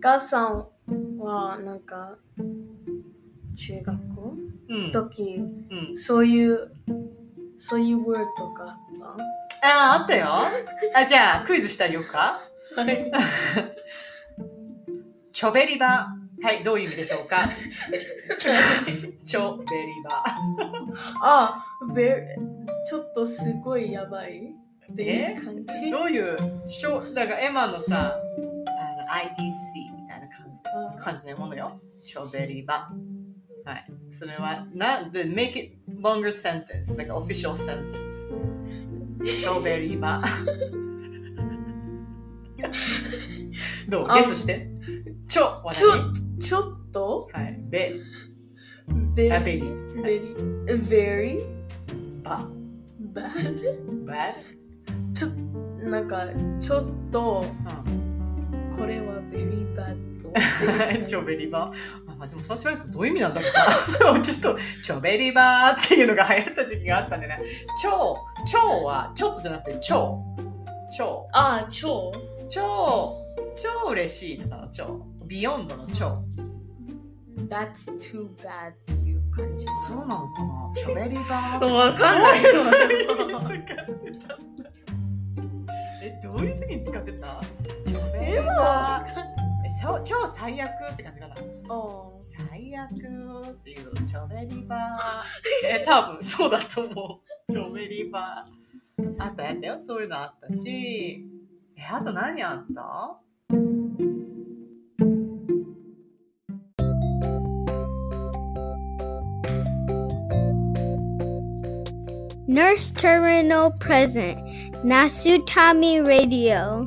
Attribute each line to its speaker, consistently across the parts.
Speaker 1: 母さんはなんか中学校？
Speaker 2: うん。
Speaker 1: 時、
Speaker 2: うん、
Speaker 1: そういうそういう word とかあっ
Speaker 2: ああ、あったよ。あ、じゃあ、クイズしてあげようか。
Speaker 1: たはい。
Speaker 2: チョベリバ。はい、どういう意味でしょうか？チョベリバ。
Speaker 1: あ、very ちょっとすごいやばいっていう感じ。
Speaker 2: どういう、ちょだからエマのさ、IDC みたいな感じです
Speaker 1: うん
Speaker 2: 感じのものよ。チョベリバ。はい。それは、な、で make it longer sentence, like official sentence. チョベリバ。どう？
Speaker 1: あ
Speaker 2: ゲスして。チョは
Speaker 1: ちょ
Speaker 2: 何
Speaker 1: ちょっと？
Speaker 2: はい。ベ、
Speaker 1: very
Speaker 2: あベリ、
Speaker 1: very very
Speaker 2: バ、
Speaker 1: bad
Speaker 2: バ
Speaker 1: ちょなんかちょっと
Speaker 2: うん
Speaker 1: これは very bad
Speaker 2: チョベリバ？あ、でもそうやって言われるとどういう意味なんだろうな。ちょっと、チョベリバーっていうのが流行った時期があったんでね。超、超はちょっとじゃなくて超。超。
Speaker 1: あ超
Speaker 2: 超、超嬉しいとかの超。ビヨンドの超。
Speaker 1: That's too bad っていう感じ
Speaker 2: そうなのかな？チョベリバー？
Speaker 1: わかんないよ
Speaker 2: どういどういう時に使ってた？チョベリ
Speaker 1: でも
Speaker 2: バー。えそう超最悪って感じかな。
Speaker 1: お
Speaker 2: 最悪っていうチョベリバー。え、多分そうだと思う。チョベリバー。あったやったよ。そういうのあったし。え、あと何あった
Speaker 3: ？Nurse Terminal Present Nasutami Radio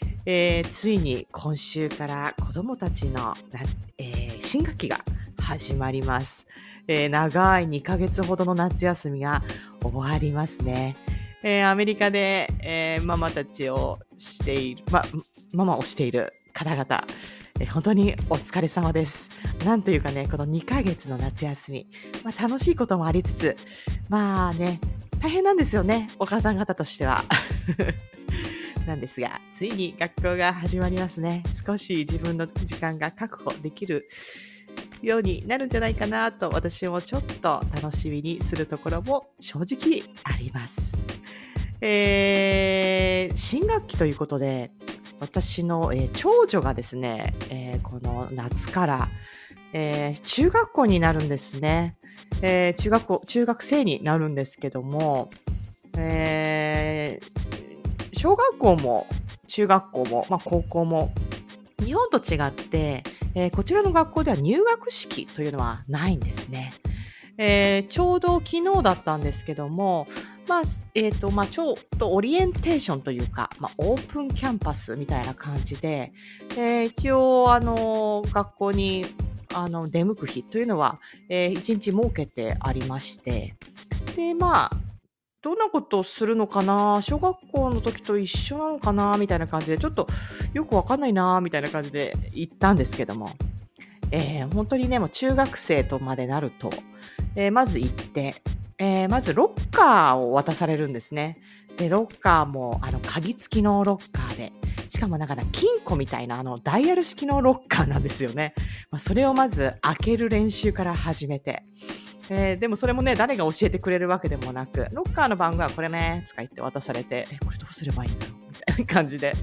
Speaker 2: えーついに今週から子どもたちの、えー新学期が始まります、えー長い2ヶ月ほどの夏休みが終わりますね。えーアメリカで、えーママたちをしている、ま、ママをしている方々、本当にお疲れ様です。なんというかね、この2ヶ月の夏休み、まあ、楽しいこともありつつ、まあね、大変なんですよね、お母さん方としては。なんですが、ついに学校が始まりますね。少し自分の時間が確保できるようになるんじゃないかなと、私もちょっと楽しみにするところも正直あります。えー新学期ということで、私の、えー長女がですね、えーこの夏から、えー中学校になるんですね。えー中学校、中学生になるんですけども、えー小学校も中学校も、まあ、高校も日本と違って、えーこちらの学校では入学式というのはないんですね。えーちょうど昨日だったんですけども、まあえーとまあ、ちょっとオリエンテーションというか、まあ、オープンキャンパスみたいな感じで、えー一応あの学校にあの出向く日というのは、えー一日設けてありましてでまあどんなことをするのかな？小学校の時と一緒なのかな？みたいな感じでちょっとよくわかんないなみたいな感じで行ったんですけども、えー本当にねもう中学生とまでなると、えーまず行って、えーまずロッカーを渡されるんですね。でロッカーもあの鍵付きのロッカーでしかもなんか金庫みたいなあのダイヤル式のロッカーなんですよね、まあ、それをまず開ける練習から始めて。えーでもそれもね誰が教えてくれるわけでもなくロッカーの番号はこれねとか言って渡されてえこれどうすればいいんだろうみたいな感じで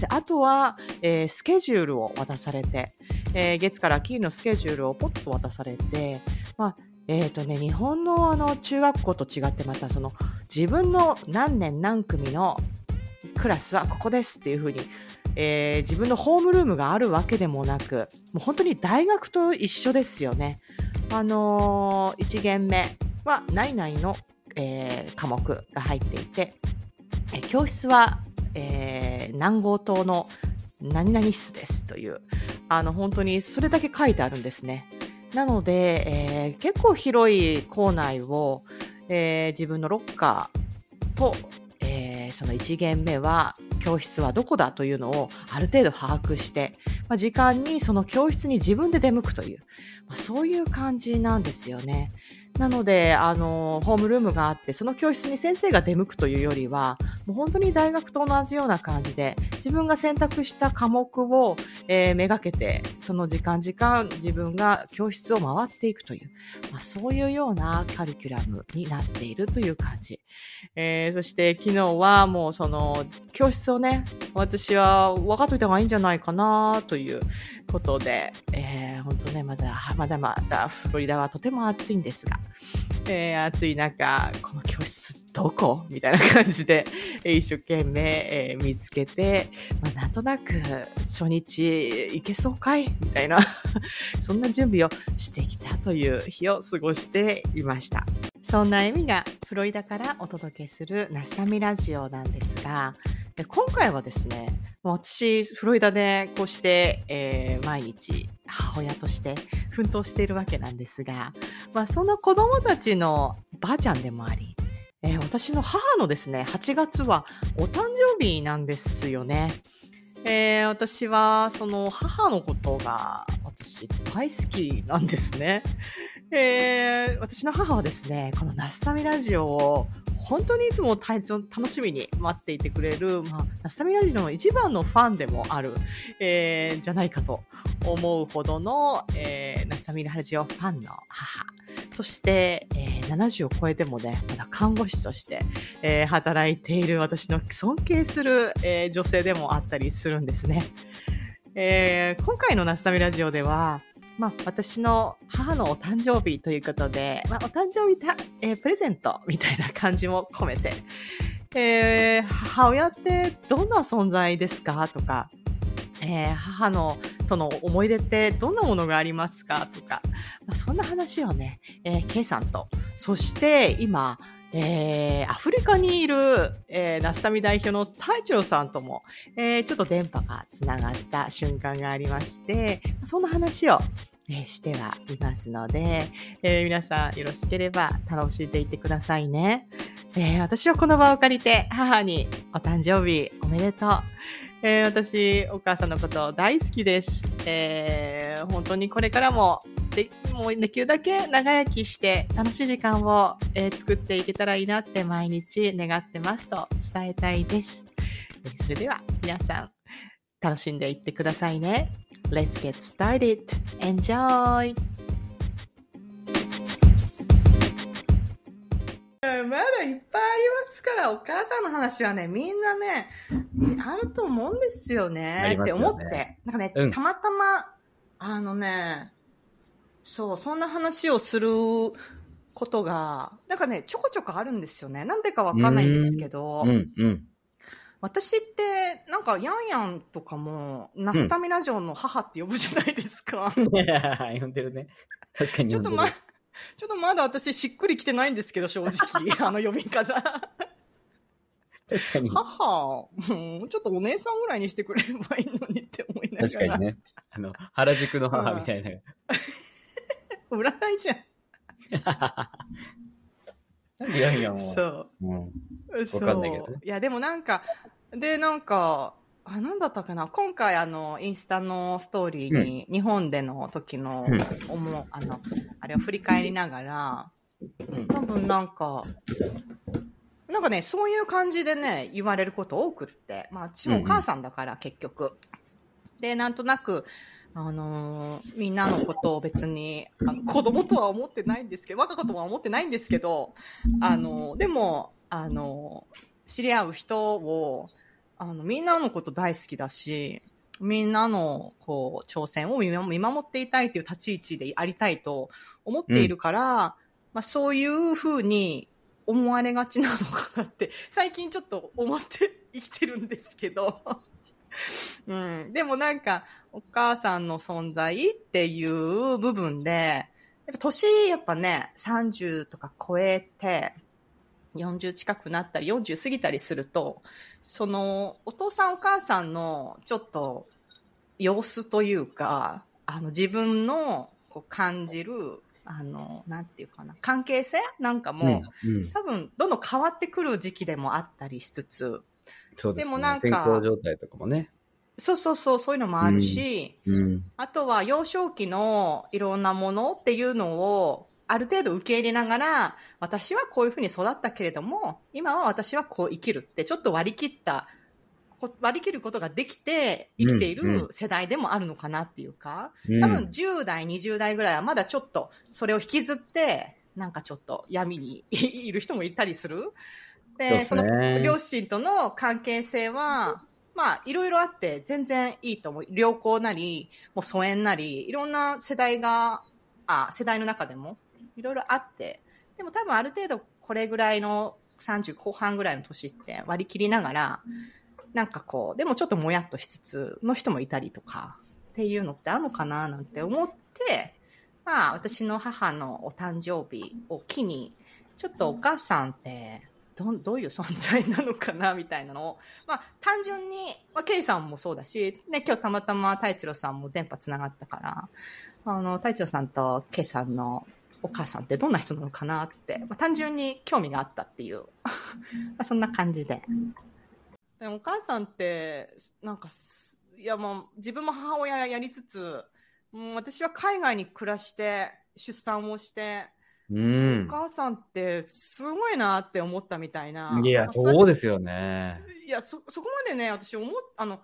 Speaker 2: であとは、えースケジュールを渡されて、えー月から金のスケジュールをポッと渡されてまあえーとね、日本のあの中学校と違ってまたその自分の何年何組のクラスはここですっていうふうに、えー自分のホームルームがあるわけでもなくもう本当に大学と一緒ですよね。あのー、1限目は何々の、えー科目が入っていて、え教室は、えー南郷島の何々室ですという、あの、本当にそれだけ書いてあるんですね。なので、えー結構広い校内を、えー自分のロッカーと、ーその1限目は教室はどこだというのをある程度把握して、まあ、時間にその教室に自分で出向くという、まあ、そういう感じなんですよね。なので、あの、ホームルームがあって、その教室に先生が出向くというよりは、もう本当に大学と同じような感じで、自分が選択した科目を、えーめがけて、その時間時間、自分が教室を回っていくという、まあ、そういうようなカリキュラムになっているという感じ。えーそして昨日はもうその教室をね、私は分かっといた方がいいんじゃないかなということで、えー、本当ね、まだ、まだまだフロリダはとても暑いんですが、えー暑い中、この教室どこ？みたいな感じで、えー一生懸命、えー見つけて、まあ、なんとなく初日行けそうかい？みたいな、そんな準備をしてきたという日を過ごしていました。そんなエミがフロリダからお届けするナスタミラジオなんですが、で今回はですね、私、フロリダでこうして、えー毎日母親として奮闘しているわけなんですが、まあ、その子供たちのばあちゃんでもあり、えー私の母のですね、8月はお誕生日なんですよね。えー私はその母のことが私大好きなんですね。えー私の母はですね、このナスタミラジオを本当にいつも大切楽しみに待っていてくれる、まあ、ナスタミラジオの一番のファンでもある、えーじゃないかと思うほどの、えーナスタミラジオファンの母。そして、え70を超えてもね、まだ看護師として、えー働いている私の尊敬する、えー女性でもあったりするんですね。えー今回のナスタミラジオでは、まあ、私の母のお誕生日ということで、まあ、お誕生日た、えープレゼントみたいな感じも込めて、えー母親ってどんな存在ですかとか、えー母のとの思い出ってどんなものがありますかとか、まあ、そんな話をね、えー、K さんと、そして今、えーアフリカにいる、えーナスタミ代表の太一郎さんとも、えーちょっと電波がつながった瞬間がありまして、そんな話を、えーしてはいますので、えー皆さんよろしければ楽しんでいってくださいね。えー私はこの場を借りて母にお誕生日おめでとう。えー私、お母さんのこと大好きです。えー本当にこれからもでもうできるだけ長生きして楽しい時間を、えー作っていけたらいいなって毎日願ってますと伝えたいです。えそれでは皆さん楽しんでいってくださいね。Let's get started. Enjoy! まだいっぱいありますから、お母さんの話はね、みんなね、あると思うんですよ
Speaker 4: あ
Speaker 2: ねって思って。なんかね、
Speaker 4: うん
Speaker 2: たまたま、あのね、そう、そんな話をすることが、なんかね、ちょこちょこあるんですよね。なんでかわかんないんですけど、
Speaker 4: うん、うん。
Speaker 2: 私って、なんか、ヤンヤンとかも、ナスタミラジオの母って呼ぶじゃないですか。
Speaker 4: 呼んでるね。確かに
Speaker 2: ちょっと。ま、ちょっとまだ私しっくりきてないんですけど、正直。あの呼び方。
Speaker 4: 確かに。
Speaker 2: 母、うんちょっとお姉さんぐらいにしてくれればいいのにって思いながら。
Speaker 4: 確かにね。あの、原宿の母みたいな。
Speaker 2: 占いじゃん。
Speaker 4: なんでヤンヤンは。
Speaker 2: そう。
Speaker 4: うん。わかんないけどね
Speaker 2: いや、でもなんか、で、なんか、あ、なんだったかな？今回、あの、インスタのストーリーに、日本での時の、
Speaker 4: うん。
Speaker 2: 思う、あの、あれを振り返りながら、
Speaker 4: うん。
Speaker 2: 多分なんか、なんかね、そういう感じでね、言われること多くって、まあ、私もお母さんだから、結局。で、なんとなく、あのーみんなのことを別に、あの子供とは思ってないんですけど、我が子とは思ってないんですけど、あのーでも、あのー知り合う人を、あの、みんなのこと大好きだし、みんなの、こう、挑戦を見守っていたいという立ち位置でありたいと思っているから、まあそういうふうに思われがちなのかなって、最近ちょっと思って生きてるんですけど。うん。でもなんか、お母さんの存在っていう部分で、やっぱ年やっぱね、30とか超えて、40近くなったり、40過ぎたりすると、その、お父さんお母さんのちょっと様子というか、あの、自分のこう感じる、あの、なんていうかな、関係性なんかも、
Speaker 4: うんうん
Speaker 2: 多分、どんどん変わってくる時期でもあったりしつつ、
Speaker 4: そうですね。
Speaker 2: でもなんか
Speaker 4: 健康状態とかもね。
Speaker 2: そうそうそう、そういうのもあるし、
Speaker 4: うん。
Speaker 2: あとは幼少期のいろんなものっていうのを、ある程度受け入れながら、私はこういうふうに育ったけれども、今は私はこう生きるって、ちょっと割り切った、こ割り切ることができて生きている世代でもあるのかなっていうか、
Speaker 4: うん
Speaker 2: 多分10代、20代ぐらいはまだちょっとそれを引きずって、なんかちょっと闇にいる人もいたりする。で、
Speaker 4: です
Speaker 2: その
Speaker 4: ね
Speaker 2: 両親との関係性は、まあ、いろいろあって全然いいと思う。良好なり、もう疎遠なり、いろんな世代が、あ、世代の中でも、いろいろあって、でも多分ある程度これぐらいの30後半ぐらいの年って割り切りながら、なんかこう、でもちょっともやっとしつつの人もいたりとか、っていうのってあるのかななんて思って、まあ私の母のお誕生日を機に、ちょっとお母さんって、どどういう存在なのかなみたいなのを、まあ単純に、まあ、ケイさんもそうだし、ね、今日たまたま太一郎さんも電波つながったから、あの、太一郎さんとケイさんのお母さんってどんな人なのかなって、まあ、単純に興味があったっていう、まあそんな感じで。でもお母さんって、なんかす、いやもう自分も母親やりつつ、もう私は海外に暮らして、出産をして、
Speaker 4: うん
Speaker 2: お。母さんってすごいなって思ったみたいな。
Speaker 4: いや、
Speaker 2: まあ
Speaker 4: そうですよね。
Speaker 2: いや、そ、そこまでね、私思っ、あの、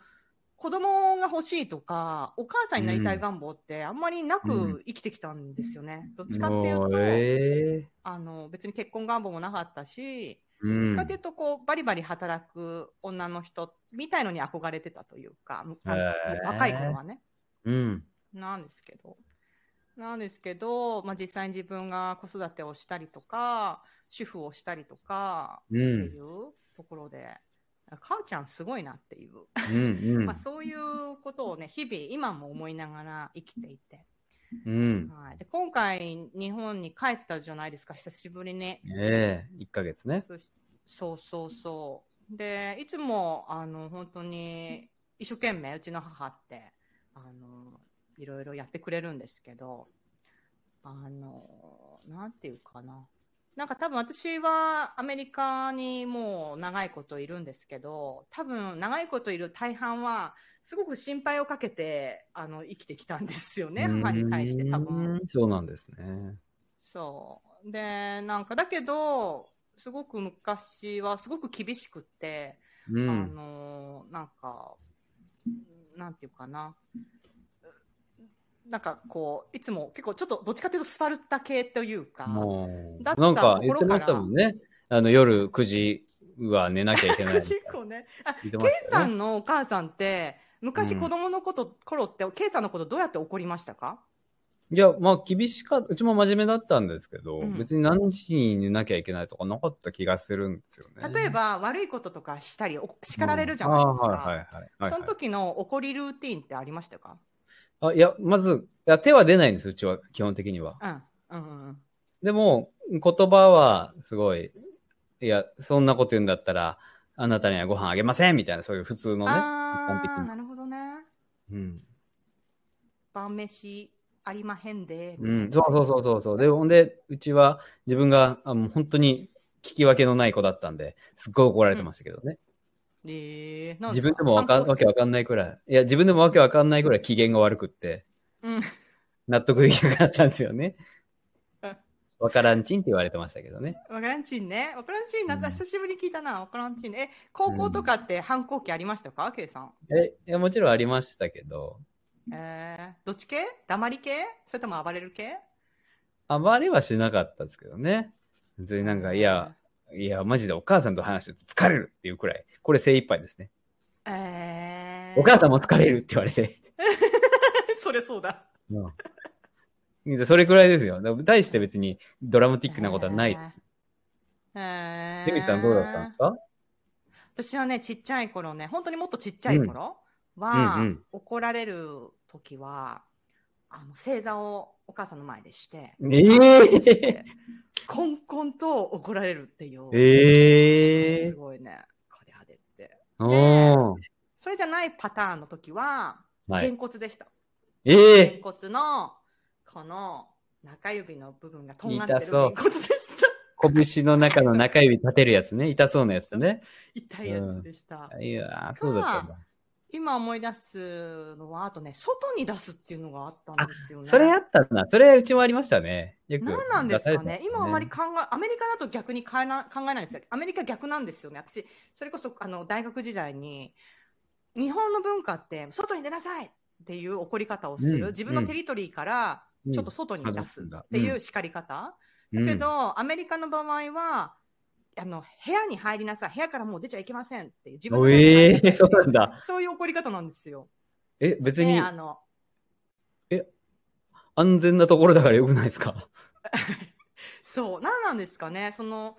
Speaker 2: 子供が欲しいとか、お母さんになりたい願望ってあんまりな
Speaker 4: う
Speaker 2: く生きてきたんですよね。どっちかっていう
Speaker 4: も
Speaker 2: と、
Speaker 4: え
Speaker 2: あの、別に結婚願望もなかったし、
Speaker 4: えう
Speaker 2: どっちか
Speaker 4: ん
Speaker 2: っていうと、こう、バリバリ働く女の人みたいのに憧れてたというか、むあの
Speaker 4: へー
Speaker 2: 若い頃はね。
Speaker 4: うん。
Speaker 2: なんですけど。なんですけど、まあ、実際に自分が子育てをしたりとか、主婦をしたりとか、
Speaker 4: う。
Speaker 2: っていうんところで、母ちゃんすごいなっていう、
Speaker 4: うん。うん
Speaker 2: まあ、そういうことをね、日々今も思いながら生きていて。
Speaker 4: うん。
Speaker 2: はい、で今回、日本に帰ったじゃないですか、久しぶりに。
Speaker 4: ええ一ヶ月ね。
Speaker 2: そしそうそうそう。で、いつも、あの、本当に、一生懸命、うちの母って、あの、いろいろやってくれるんですけど、あの、なんていうかな。なんか多分私はアメリカにもう長いこといるんですけど、多分長いこといる大半は、すごく心配をかけて、あの、生きてきたんですよね、母に対して多分。
Speaker 4: うんそうなんですね。
Speaker 2: そう。で、なんか、だけど、すごく昔はすごく厳しくって、
Speaker 4: う
Speaker 2: あ
Speaker 4: ん。
Speaker 2: のーなんか、なんていうかな。なんかこう、いつも結構ちょっとどっちかというとスパルタ系というか、だった
Speaker 4: なんか
Speaker 2: ところから
Speaker 4: 言ってましたもんね。あの、夜9時は寝なきゃいけない。
Speaker 2: 結構ね。あ、ケイ
Speaker 4: ね
Speaker 2: さんのお母さんって、昔
Speaker 4: うん
Speaker 2: 子供のこと、頃って、ケイさんのことどうやって怒りましたか？
Speaker 4: いや、まあ、厳しかった。うちも真面目だったんですけど、
Speaker 2: うん
Speaker 4: 別に何時に寝なきゃいけないとかなかった気がするんですよね。
Speaker 2: 例えば、悪いこととかしたり、お叱られるじゃないですか。
Speaker 4: うんはいはいはいはい。
Speaker 2: その時の怒りルーティンってありましたか？
Speaker 4: あ、いや、まず、いや手は出ないんです、うちは、基本的には。
Speaker 2: うん。うん。
Speaker 4: でも、言葉は、すごい、いや、そんなこと言うんだったら、あなたにはご飯あげませんみたいな、そういう普通のね、一般的
Speaker 2: ああ、
Speaker 4: な。
Speaker 2: なるほどね。
Speaker 4: うん。
Speaker 2: 晩飯ありまへんで。
Speaker 4: うん、そうそうそうそうそう。で、ほんで、うちは自分があもう本当に聞き分けのない子だったんで、すっごい怒られてましたけどね。
Speaker 2: ええー、
Speaker 4: 自分でもわかんわけわか
Speaker 2: ん
Speaker 4: んないくらい。いや、自分でもわけわかんないくらい機嫌が悪くって、
Speaker 2: うん。
Speaker 4: 納得できなかったんですよね
Speaker 2: うん。
Speaker 4: わからんちんって言われてましたけどね。
Speaker 2: わからんちんね。わからんちんな、
Speaker 4: うん
Speaker 2: 久しぶりに聞いたな。わからんちんね。え、高校とかって反抗期ありましたか、ケイさん。
Speaker 4: え、いや、もちろんありましたけど、
Speaker 2: えー、どっち系？黙り系？それとも暴れる系？
Speaker 4: 暴れはしなかったですけどね。別になんか、いや、、いや、マジでお母さんと話してると疲れるっていうくらい。これ精一杯ですね。
Speaker 2: えー、
Speaker 4: お母さんも疲れるって言われて。
Speaker 2: それそうだ。
Speaker 4: うん。それくらいですよ。大して別にドラマティックなことはない。
Speaker 2: えー。
Speaker 4: デミさんどうだったんですか？
Speaker 2: 私はね、ちっちゃい頃ね、本当にもっとちっちゃい頃は、
Speaker 4: うんうん
Speaker 2: 怒られる時は、あの、正座をお母さんの前でして、
Speaker 4: ええ
Speaker 2: コンコンと怒られるっていう。
Speaker 4: ええ
Speaker 2: すごいね。これあれって。それじゃないパターンの時は、
Speaker 4: はい。
Speaker 2: げんこつでした。
Speaker 4: え
Speaker 2: げん
Speaker 4: え
Speaker 2: こつの、この中指の部分がとんがってるげんこつでした。
Speaker 4: 拳の中の中指立てるやつね。痛そうなやつね。
Speaker 2: 痛いやつでした。
Speaker 4: いやー、そうだったんだ。
Speaker 2: 今思い出すのは、あとね、外に出すっていうのがあったんですよね。
Speaker 4: それあったな。それうちもありましたね。よく。
Speaker 2: 何なんですか
Speaker 4: 出されてた
Speaker 2: ね今あまり考え、アメリカだと逆に変えな考えないんですよ。アメリカ逆なんですよね。私、それこそあの大学時代に、日本の文化って、外に出なさいっていう怒り方をする。
Speaker 4: うん
Speaker 2: 自分のテリトリーから
Speaker 4: うん
Speaker 2: ちょっと外に出すっていう叱り方。だけど、アメリカの場合は、あの部屋に入りなさい、部屋からもう出ちゃいけませんって自分
Speaker 4: ええ
Speaker 2: 入りなさい
Speaker 4: そうなんだ。
Speaker 2: そういう怒り方なんですよ。
Speaker 4: え、別に
Speaker 2: で、あの、
Speaker 4: 安全なところだからよくないですか？
Speaker 2: そう、何なんですかね、その、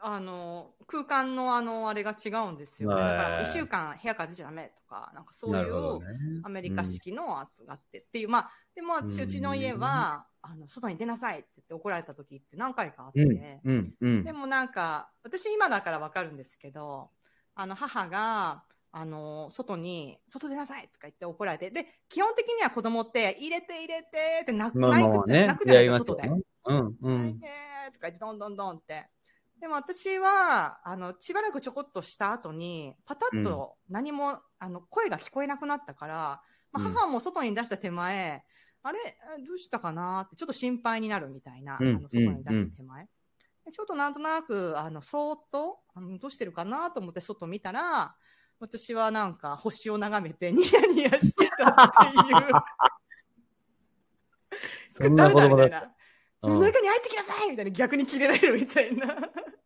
Speaker 2: あの、空間のあの、あれが違うんですよね。だから、
Speaker 4: はい
Speaker 2: 1週間部屋から出ちゃダメとか、なんかそういう。アメリカ式のあってっていう、まあ、でも私、うちの家は、あの、外に出なさいって言って怒られた時って何回かあって、
Speaker 4: うん、うん、うん
Speaker 2: で。もなんか、私今だからわかるんですけど、あの、母が、あの、外に、外出なさいとか言って怒られて、で、基本的には子供って、入れて入れてって泣く、
Speaker 4: まあまあまあね
Speaker 2: 泣くじゃない
Speaker 4: や
Speaker 2: ですか、外で。
Speaker 4: うん、う
Speaker 2: 泣い
Speaker 4: ん。
Speaker 2: てとか言って、どんどんどんって。でも私は、あの、しばらくちょこっとした後に、パタッと何も、あの、声が聞こえなくなったから、まあ、
Speaker 4: うん
Speaker 2: 母も外に出した手前、あれ？えどうしたかな？って、ちょっと心配になるみたいな、
Speaker 4: うん
Speaker 2: あの外に出した手前。でちょっとなんとなく、あの、そーっと、あのどうしてるかなと思って外見たら、私はなんか星を眺めて ニヤニヤしてたっていう。
Speaker 4: そんな子供だった。
Speaker 2: 誰みたいな。
Speaker 4: うん
Speaker 2: 中に入ってきなさいみたいな逆に切れられるみたいな。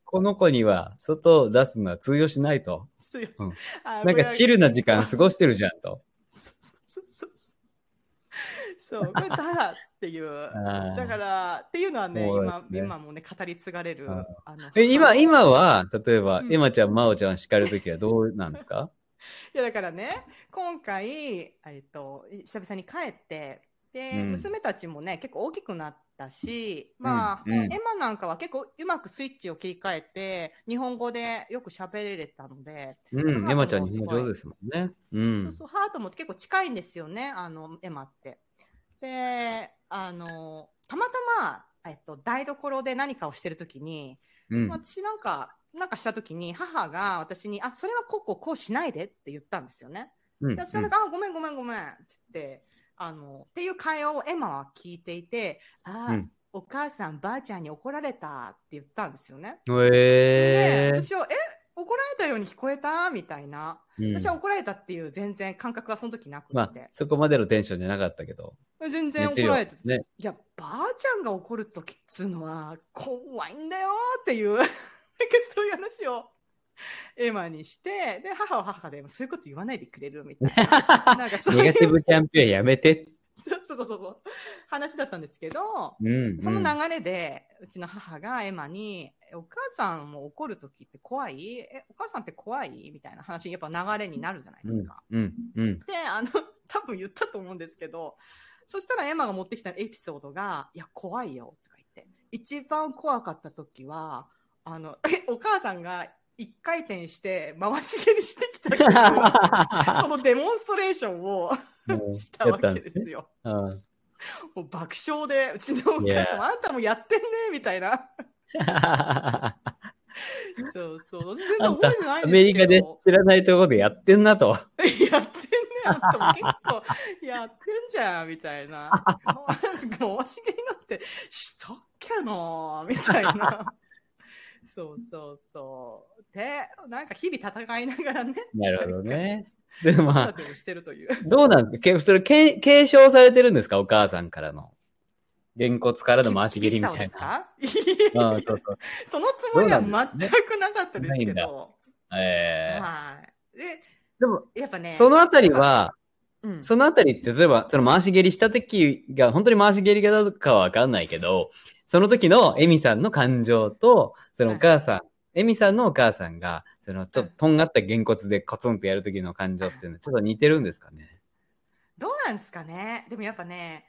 Speaker 4: この子には外を出すのは通用しないと。
Speaker 2: そう
Speaker 4: ん
Speaker 2: あ
Speaker 4: なんかチルな時間過ご
Speaker 2: し
Speaker 4: してるじゃんと。
Speaker 2: そうこれだっていう。だから、っていうのはね、今今もね、語り継がれる。
Speaker 4: あ
Speaker 2: あの
Speaker 4: え、今、今は、例えば、
Speaker 2: うん
Speaker 4: エマちゃん、マオちゃん叱るときはどうなんですか？
Speaker 2: いや、だからね、今回、えっと、久々に帰って、で、
Speaker 4: うん
Speaker 2: 娘たちもね、結構大きくなったし、まあ、
Speaker 4: うんうん
Speaker 2: エマなんかは結構うまくスイッチを切り替えて、日本語でよく喋れたので、
Speaker 4: うん、
Speaker 2: 母
Speaker 4: エマちゃん日本上手ですもんね。うん。
Speaker 2: そうそう、ハートも結構近いんですよね、あの、エマって。で、あの、たまたま、えっと、台所で何かをしてるときに、
Speaker 4: うん。
Speaker 2: 私なんか、なんかしたときに、母が私に、あ、それはこうこうこうしないでって言ったんですよね。
Speaker 4: うん
Speaker 2: で私はなんか、あ、ごめんごめんごめん、つって、あの、っていう会話をエマは聞いていて、あ、
Speaker 4: うん
Speaker 2: お母さん、ばあちゃんに怒られたって言ったんですよね。
Speaker 4: うん。
Speaker 2: で私は、え、怒られたように聞こえた？みたいな。
Speaker 4: うん
Speaker 2: 私は怒られたっていう全然感覚がその時なく
Speaker 4: まあ
Speaker 2: て、、
Speaker 4: そこまでのテンションじゃなかったけど。
Speaker 2: 全然怒られてて、
Speaker 4: ね。
Speaker 2: いや、ばあちゃんが怒る時っつうのは怖いんだよっていう、そういう話をエマにして、で、母は母で、そういうこと言わないでくれるみたいな。なんかそう
Speaker 4: ネガティブキャンペーンやめて。
Speaker 2: そうそうそうそう話だったんですけど、
Speaker 4: うん。
Speaker 2: その
Speaker 4: うん
Speaker 2: 流れで、うちの母がエマに、えお母さんも怒るときって怖い？え、お母さんって怖い？みたいな話、やっぱ流れになるじゃないですか。
Speaker 4: うん。うん。
Speaker 2: で、あの、多分言ったと思うんですけど、そしたらエマが持ってきたエピソードが、いや、怖いよとか言って、一番怖かった時は、あの、お母さんが一回転して回し蹴りしてきた そのデモンストレーションを
Speaker 4: うん
Speaker 2: したわけですよ。
Speaker 4: うん
Speaker 2: もう爆笑で、うちのお母さん.あんたもやってんねみたいな。そうそう。全然覚えてない
Speaker 4: ア
Speaker 2: ん
Speaker 4: メリカで
Speaker 2: ですけど。
Speaker 4: 知らないところでやってんなと。
Speaker 2: やってんね、あん結構やってんじゃん、みたいな。回し蹴りなんてしたっけなみたいな。そうそうそう。で、なんか日々戦いながらね、
Speaker 4: なるほどね。でもまあ、
Speaker 2: 子育てをしてるという。
Speaker 4: どうなんですか？けそれけ継承されてるんですか？お母さんからの。げんこつからの回し蹴りみたいな。そうそう。
Speaker 2: そのつもりは全くなかったですけど。
Speaker 4: ええ
Speaker 2: はい。で、
Speaker 4: でも、
Speaker 2: やっぱね。
Speaker 4: そのあたりは、
Speaker 2: うん、
Speaker 4: そのあたりって、例えば、その回し蹴りした時が、本当に回し蹴りかどうかはわかんないけど、その時のエミさんの感情と、そのお母さん、エミさんのお母さんが、そのちょっととんがったげんこつでコツンとやる時の感情っていうのはちょっと似てるんですかね？
Speaker 2: どうなんですかね？でもやっぱね、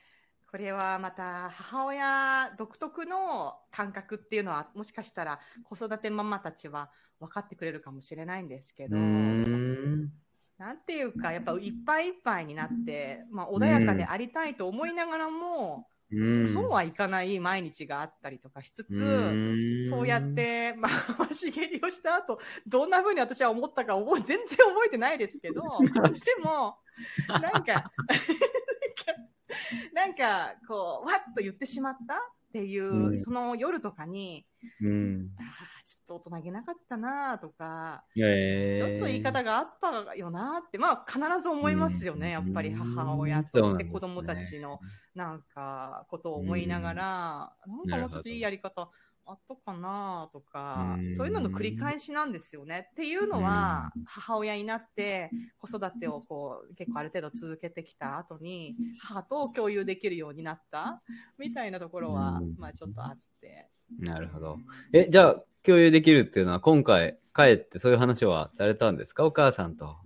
Speaker 2: これはまた母親独特の感覚っていうのはもしかしたら子育てママたちは分かってくれるかもしれないんですけ
Speaker 4: う
Speaker 2: ど、
Speaker 4: ん。
Speaker 2: なんていうかやっぱいっぱいいっぱいになって、まあ、穏やかでありたいと思いながらも、
Speaker 4: うん。
Speaker 2: そうはいかない毎日があったりとかしつつ、
Speaker 4: うん
Speaker 2: そうやっ、て、まあ、回し蹴りをした後、どんな風に私は思ったか覚え全然覚えてないですけど、でも、なんか、なんか、こう、わっと言ってしまったっていう、
Speaker 4: うん。
Speaker 2: その夜とかに、
Speaker 4: うん。
Speaker 2: ああ、ちょっと大人げなかったなとか、
Speaker 4: え
Speaker 2: ちょっと言い方があったよなって、まあ必ず思いますよね、やっぱり母親として子供たちのなんかことを思いながら、なんかもうちょっといいやり方あったかなとか、
Speaker 4: うん
Speaker 2: そういうのの繰り返しなんですよね。っていうのは、母親になって子育てをこう結構ある程度続けてきた後に、母と共有できるようになったみたいなところは、
Speaker 4: うん
Speaker 2: まあちょっとあって。
Speaker 4: なるほど。え、じゃあ、共有できるっていうのは、今回、帰ってそういう話はされたんですか？お母さんと。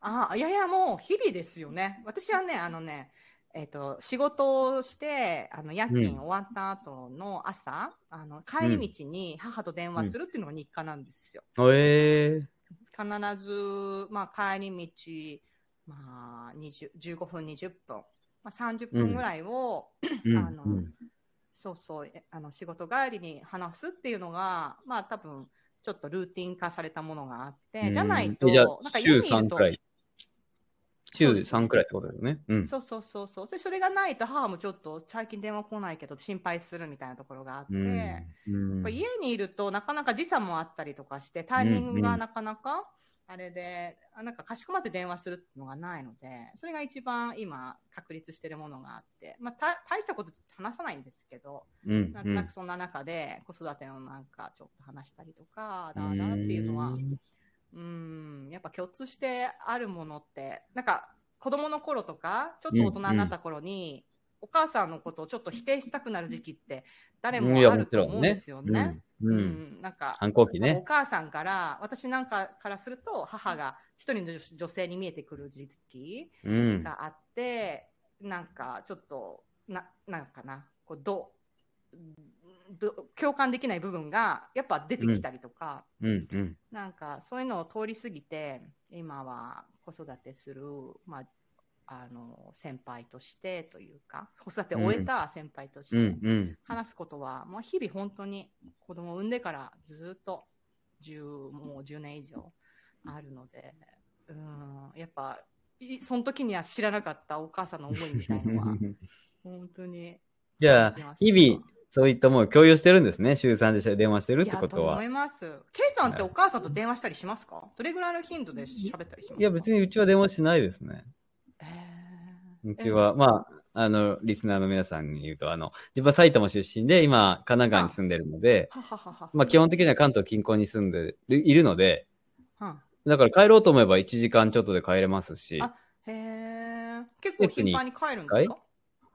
Speaker 2: ああ、いやいや、もう日々ですよね。私はね、あのね、えっ、と、仕事をして、あの、夜勤終わった後の朝、あの、帰り道に母と電話するっていうのが日課なんですよ。
Speaker 4: え
Speaker 2: 必ず、まあ、帰り道、まあ、20 15分、20分、まあ、30分ぐらいを、
Speaker 4: ー。
Speaker 2: あの
Speaker 4: うん
Speaker 2: そうそう、えあの、仕事帰りに話すっていうのが、まあ、多分、ちょっとルーティン化されたものがあって、じゃないと、なんか、
Speaker 4: 週
Speaker 2: 家にいる
Speaker 4: 3
Speaker 2: と。
Speaker 4: 週
Speaker 2: そうです。ね
Speaker 4: 3くらいってことだよね。うん。
Speaker 2: そうそうそうそう。でそれがないと母もちょっと最近電話来ないけど心配するみたいなところがあって、
Speaker 4: うん。うん。
Speaker 2: 家にいるとなかなか時差もあったりとかしてタイミングがなかなかあれで、あなんかかしこまって電話するっていうのがないので、それが一番今確立してるものがあって、まあた大したこと話さないんですけど、
Speaker 4: うん。
Speaker 2: なんとなくそんな中で子育てのなんかちょっと話したりとか、だーだーっていうのは、うん、やっぱ共通してあるものって、なんか子供の頃とか、ちょっと大人になった頃に、お母さんのことをちょっと否定したくなる時期って誰もあると思うんですよね。
Speaker 4: うん。
Speaker 2: う
Speaker 4: うん
Speaker 2: んなんか、
Speaker 4: 反抗期
Speaker 2: お
Speaker 4: ね。
Speaker 2: 母さんから、私なんかからすると、母が一人の女性に見えてくる時期
Speaker 4: うん。
Speaker 2: があって、なんかちょっと、ななんかな、こうどど共感できない部分がやっぱ出てきたりとか、
Speaker 4: うん。うん。
Speaker 2: なんかそういうのを通り過ぎて、今は子育てする、まあ、あの先輩としてというか、子育てを終えた先輩として、
Speaker 4: うん。うん。
Speaker 2: 話すことは、もう日々本当に子供を産んでからずっと10もう10年以上あるので、うん、やっぱいその時には知らなかったお母さんの思いみたいのは 本当に
Speaker 4: じゃあ日々、そういったものを共有してるんですね。週3で電話してるってことは
Speaker 2: いやと思い。ます。ケイさんってお母さんと電話したりしますか？どれぐらいの頻度で喋ったりしますか？
Speaker 4: いや、別にうちは電話しないですね。
Speaker 2: えー
Speaker 4: うちは、まあ、あの、リスナーの皆さんに言うと、あの、自分は埼玉出身で、今、神奈川に住んでるので、
Speaker 2: はははは。
Speaker 4: まあ、基本的には関東近郊に住んでるいるので、
Speaker 2: うん
Speaker 4: だから帰ろうと思えば1時間ちょっとで帰れますし、
Speaker 2: あへえ。結構頻繁に帰るんですか？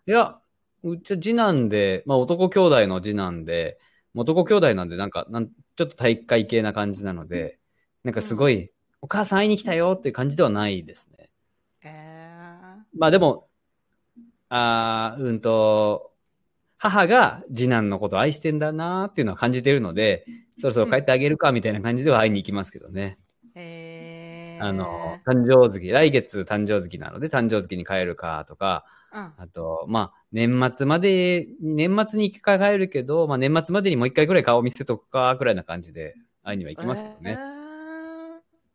Speaker 4: いや、うちは次男で、まあ男兄弟の次男で、男兄弟なんでなんか、なんちょっと体育会系な感じなので、なんかすごい、お母さん会いに来たよっていう感じではないですね。
Speaker 2: えー。
Speaker 4: まあでも、あーうんと、母が次男のことを愛してんだなーっていうのは感じてるので、そろそろ帰ってあげるかみたいな感じでは会いに行きますけどね。
Speaker 2: へー。
Speaker 4: あの、誕生月、来月誕生月なので誕生月に帰るかとか、
Speaker 2: うん
Speaker 4: あと、まあ、年末まで、年末に一回帰るけど、まあ、年末までにもう一回ぐらい顔見せとくか、くらいな感じで、会いには行きますけど
Speaker 2: え
Speaker 4: ね。
Speaker 2: ー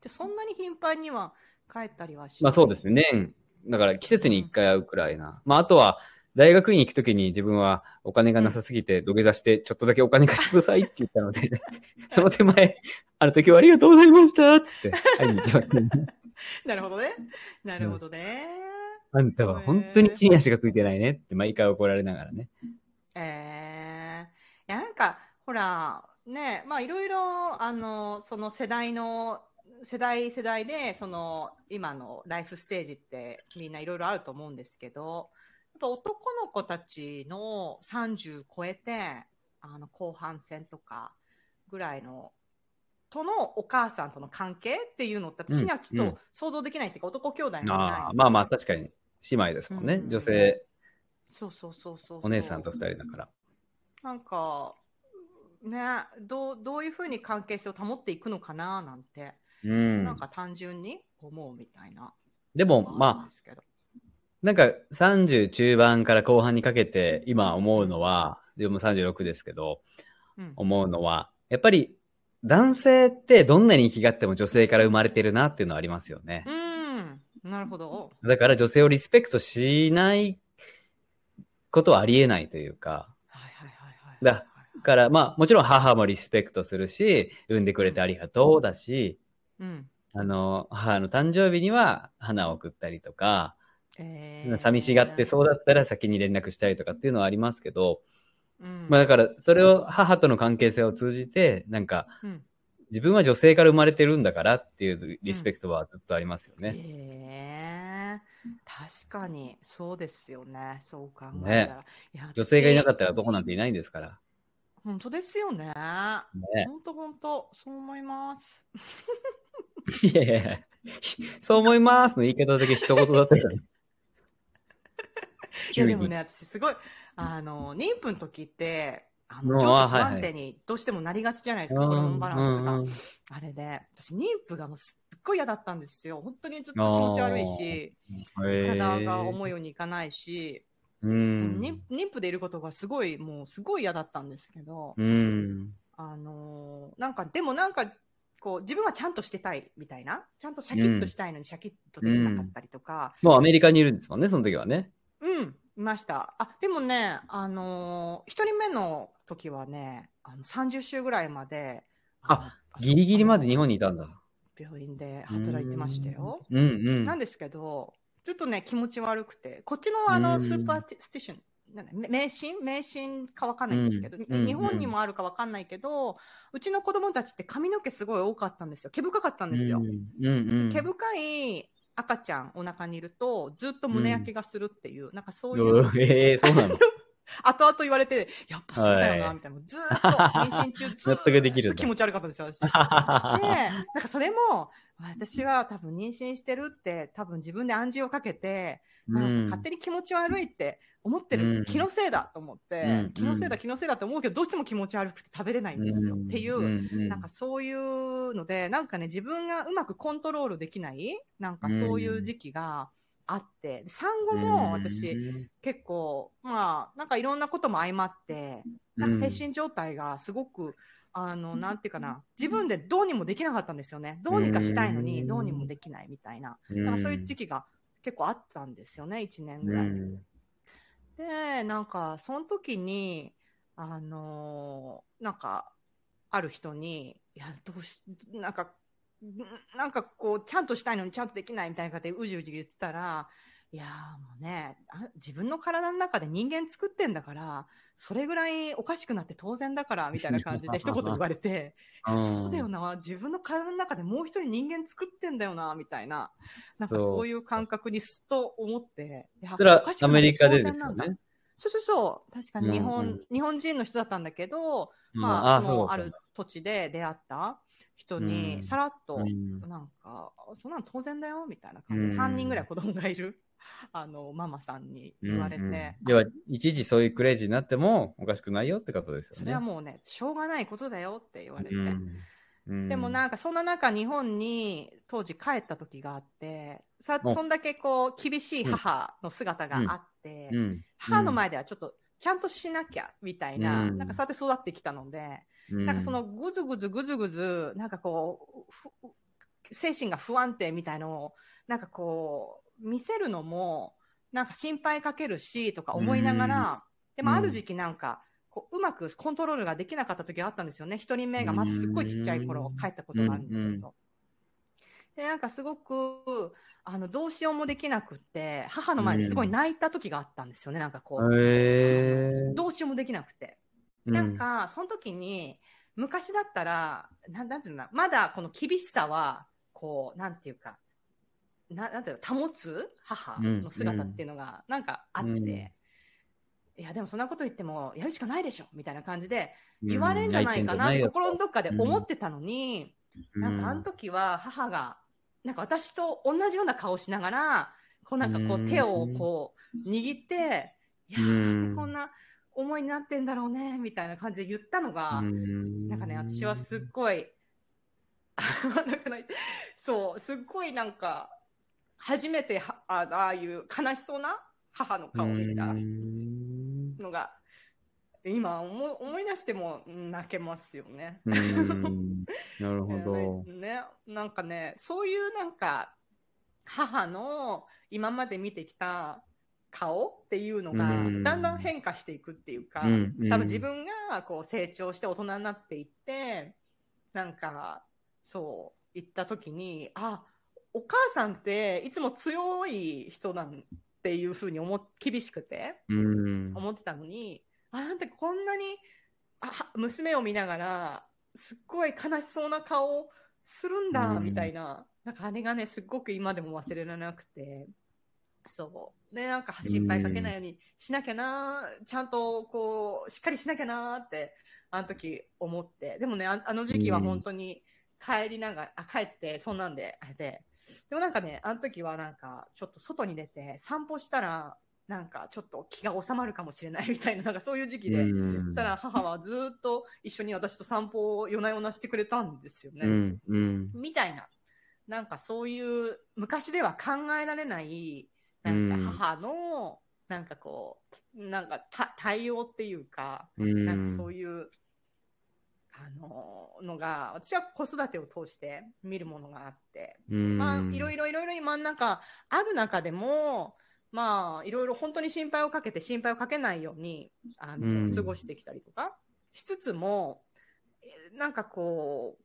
Speaker 2: じゃあそんなに頻繁には帰ったりはし
Speaker 4: まあ、そうですね。年、だから季節に一回会うくらいな。まあ、あとは、大学院に行くときに自分はお金がなさすぎて土下座して、ちょっとだけお金貸してくださいって言ったので、その手前、あの時はありがとうございましたつって会いに行きますね。
Speaker 2: なるほどね。なるほどね。
Speaker 4: あんたは本当に地に足がついてないねって毎回怒られながらね。
Speaker 2: えー、いやなんかほらねまあいろいろあのその世代の世代世代でその今のライフステージってみんないろいろあると思うんですけどやっぱ男の子たちの30超えてあの後半戦とかぐらいのとのお母さんとの関係っていうのって私にはきっ
Speaker 4: うんうん。
Speaker 2: と想像できないっていうか、男兄弟もいない
Speaker 4: ああまあまあ確かに姉妹ですもんね。
Speaker 2: うん
Speaker 4: 女性
Speaker 2: そうそうそうそう。
Speaker 4: お姉さんと二人だから。
Speaker 2: なんか、ね、どう、どういうふうに関係性を保っていくのかななんて、
Speaker 4: うん
Speaker 2: なん。か単純に思うみたいな。
Speaker 4: でも、まあ、なんか30中盤から後半にかけて今思うのは、でも36ですけど、
Speaker 2: うん。
Speaker 4: 思うのは、やっぱり男性ってどんなに生きがっても女性から生まれてるなっていうのはありますよね。
Speaker 2: うん。なるほど。
Speaker 4: だから女性をリスペクトしないことはありえないというか、
Speaker 2: はいはいはいはい。
Speaker 4: だだからまあもちろん母もリスペクトするし、産んでくれてありがとうだし、
Speaker 2: うん。
Speaker 4: あの、母の誕生日には花を送ったりとか、
Speaker 2: えー
Speaker 4: 寂しがってそうだったら先に連絡したりとかっていうのはありますけど、
Speaker 2: うん。
Speaker 4: まあだからそれを母との関係性を通じて、なんか
Speaker 2: うん
Speaker 4: 自分は女性から生まれてるんだからっていうリスペクトはずっとありますよね。
Speaker 2: えー確かに、そうですよね。そう考え
Speaker 4: ね
Speaker 2: たら。いや
Speaker 4: 女性がいなか
Speaker 2: っ
Speaker 4: ったら男なんていないんですから。
Speaker 2: た。本当ですよね。
Speaker 4: ね。
Speaker 2: 本当本当、そう思います。
Speaker 4: いやいやそう思いますの言い方だけ一言だったから。
Speaker 2: いやでもね、私すごい、あの、妊婦の時って、あの、
Speaker 4: うん
Speaker 2: ちょっと不安定にどうしてもなりがちじゃないですか、
Speaker 4: うん
Speaker 2: ホルモンバランスが。
Speaker 4: うんうん
Speaker 2: あれで、私妊婦がもうすっごい嫌だったんですよ。本当にずっと気持ち悪いし、体が思うようにいかないし、
Speaker 4: うん。
Speaker 2: 妊妊婦でいることがすごい、もうすごい嫌だったんですけど、
Speaker 4: うん。
Speaker 2: あのーなんか、でもなんか、こう、自分はちゃんとしてたいみたいな、ちゃんとシャキッとしたいのにシャキッとできなかったりとか、
Speaker 4: もうアメリカにいるんですもんね、その時はね。
Speaker 2: うん、いました。あ、でもね、あのー一人目の時はね、あの30週ぐらいまで、
Speaker 4: あ
Speaker 2: の
Speaker 4: ギリギリまで日本
Speaker 2: に
Speaker 4: にいたんだ。
Speaker 2: 病院で働いてましたよ。
Speaker 4: うんうん。
Speaker 2: なんですけど、ちょっとね、気持ち悪くて、こっちのあの、
Speaker 4: うん
Speaker 2: スーパースティション、なんだ迷信？迷信かわかんないんですけど、
Speaker 4: うん
Speaker 2: 日本にもあるかわかんないけど、うちの子供たちって髪の毛すごい多かったんですよ。毛深かったんですよ。
Speaker 4: うん。
Speaker 2: 毛深い赤ちゃんお腹にいると、ずっと胸焼けがするっていう、なんかそういう
Speaker 4: う、ええそうなの？
Speaker 2: 後々言われて、やっぱそうだよな、
Speaker 4: はい。
Speaker 2: みたいな。ずーっと、妊娠中、ずっと気持ち悪かったですよ、私。で、なんかそれも、私は多分妊娠してるって、多分自分で暗示をかけて、なんか勝手に気持ち悪いって思ってる、
Speaker 4: うん。
Speaker 2: 気のせいだと思って、
Speaker 4: うん。
Speaker 2: 気のせいだ、気のせいだって思うけど、どうしても気持ち悪くて食べれないんですよ。っていう、なんかそういうので、なんかね、自分がうまくコントロールできない、なんかそういう時期があって、産後も私、結構、まあ、なんかいろんなことも相まって、なんか精神状態がすごく、あの、なんていうかな、自分でどうにもできなかったんですよね。どうにかしたいのに、
Speaker 4: うん
Speaker 2: どうにもできないみたいな。
Speaker 4: うん、
Speaker 2: なんかそういう時期が結構あったんですよね、1年ぐらい。で、なんか、その時に、あのーなんか、ある人に、いや、どうし、なんか、んなんかこう、ちゃんとしたいのにちゃんとできないみたいな感じでうじうじ言ってたら、いやーもうねあ、自分の体の中で人間作ってんだから、それぐらいおかしくなって当然だから、みたいな感じで 一言言われて、
Speaker 4: うん
Speaker 2: そうだよな、自分の体の中でもう一人人間作ってんだよな、みたいな、なんかそういう感覚にすっと思って、いや
Speaker 4: それは
Speaker 2: おかしくなって
Speaker 4: アメリカでですよね。
Speaker 2: そうそうそう。確かに日本、
Speaker 4: うんうん
Speaker 2: 日本人の人だったんだけど、
Speaker 4: うん
Speaker 2: まあ、
Speaker 4: あそ
Speaker 2: のある土地で出会った人
Speaker 4: う
Speaker 2: に、
Speaker 4: ん。
Speaker 2: さらっと、
Speaker 4: うん。
Speaker 2: なんか、そんなの当然だよ、みたいな感じ。で、
Speaker 4: うん。
Speaker 2: 3人ぐらい子供がいる、あの、ママさんに言われて、
Speaker 4: うんうん要は、いちいちそういうクレイジーになってもおかしくないよってことですよね。
Speaker 2: それはもうね、しょうがないことだよって言われて。
Speaker 4: うん。うん。
Speaker 2: でもなんかそんな中日本に当時帰った時があってさ
Speaker 4: お。
Speaker 2: そんだけこう厳しい母の姿があって、
Speaker 4: うん。
Speaker 2: 母の前ではちょっとちゃんとしなきゃみたいな、
Speaker 4: うん
Speaker 2: なんかそうやって育ってきたので、
Speaker 4: うん
Speaker 2: なんかそのぐずぐずぐずぐず、なんかこう、ふ精神が不安定みたいのを、なんかこう、見せるのも、なんか心配かけるし、とか思いながら、でもある時期なんか、こううまくコントロールができなかった時があったんですよね。一人目がまだすっごいちっちゃい頃
Speaker 4: うん
Speaker 2: 帰ったことがあるんですけ
Speaker 4: うん
Speaker 2: ど。で、なんかすごく、あの、どうしようもできなくって、母の前ですごい泣いた時があったんですよね。なんかこう、
Speaker 4: へー。
Speaker 2: どうしようもできなくて。なんか、その時に、昔だったら、なんなんていうのまだこの厳しさは、こう、なんていうか、ななんていうの、保つ？母の姿っていうのが、なんかあって、
Speaker 4: うん。
Speaker 2: いや、でもそんなこと言っても、やるしかないでしょみたいな感じで、
Speaker 4: うん。
Speaker 2: 言われんじゃないかなって心のどっかで
Speaker 4: うん
Speaker 2: 思ってたのに、なんかあの時は母が、なんか私と同じような顔しながら、こうなんかこ
Speaker 4: う
Speaker 2: 手をこう握って、いやー、こんな思いになってんだろうね、みたいな感じで言ったのが、なんかね、私はすっごい、なんかねそう、すっごいなんか、初めてはあああいう悲しそうな母の顔を見たのが、今思い思い出しても泣けますよね。
Speaker 4: なるほど。
Speaker 2: ね、なんかね、そういうなんか、母の今まで見てきた顔っていうのが
Speaker 4: うん
Speaker 2: だんだん変化していくっていうか、
Speaker 4: うんうん
Speaker 2: 多分自分がこう成長して大人になっていって、なんか、そう、言った時に、あ、お母さんっていつも強い人なんっていうふうに思っ、厳しくて
Speaker 4: うん。
Speaker 2: 思ってたのに、あ、なんてこんなに、あ、は娘を見ながら、すっごい悲しそうな顔するんだ、
Speaker 4: うん
Speaker 2: みたいな。なんかあれがね、すっごく今でも忘れられなくて。そう。で、なんか心配かけないようにしなきゃな、ちゃんとこう、しっかりしなきゃなって、あの時思って。でもね、ああの時期は本当に帰りながら、あ、帰って、そんなんで、あれで。でもなんかね、あの時はなんか、ちょっと外に出て散歩したら、なんかちょっと気が収まるかもしれないみたいな、なんかそういう時期で、
Speaker 4: うん
Speaker 2: そしたら母はずっと一緒に私と散歩を夜な夜なしてくれたんですよね。
Speaker 4: うん。うん。
Speaker 2: みたいな。なんかそういう昔では考えられない、なんか母の、なんかこう、なんかた対応っていうか、
Speaker 4: うん。
Speaker 2: なんかそういう、あののが、私は子育てを通して見るものがあって、
Speaker 4: うん。
Speaker 2: まあ、いろいろいろいろ今なんかある中でも、まあ、いろいろ本当に心配をかけて心配をかけないように、あの、
Speaker 4: うん。
Speaker 2: 過ごしてきたりとかしつつも、えなんかこ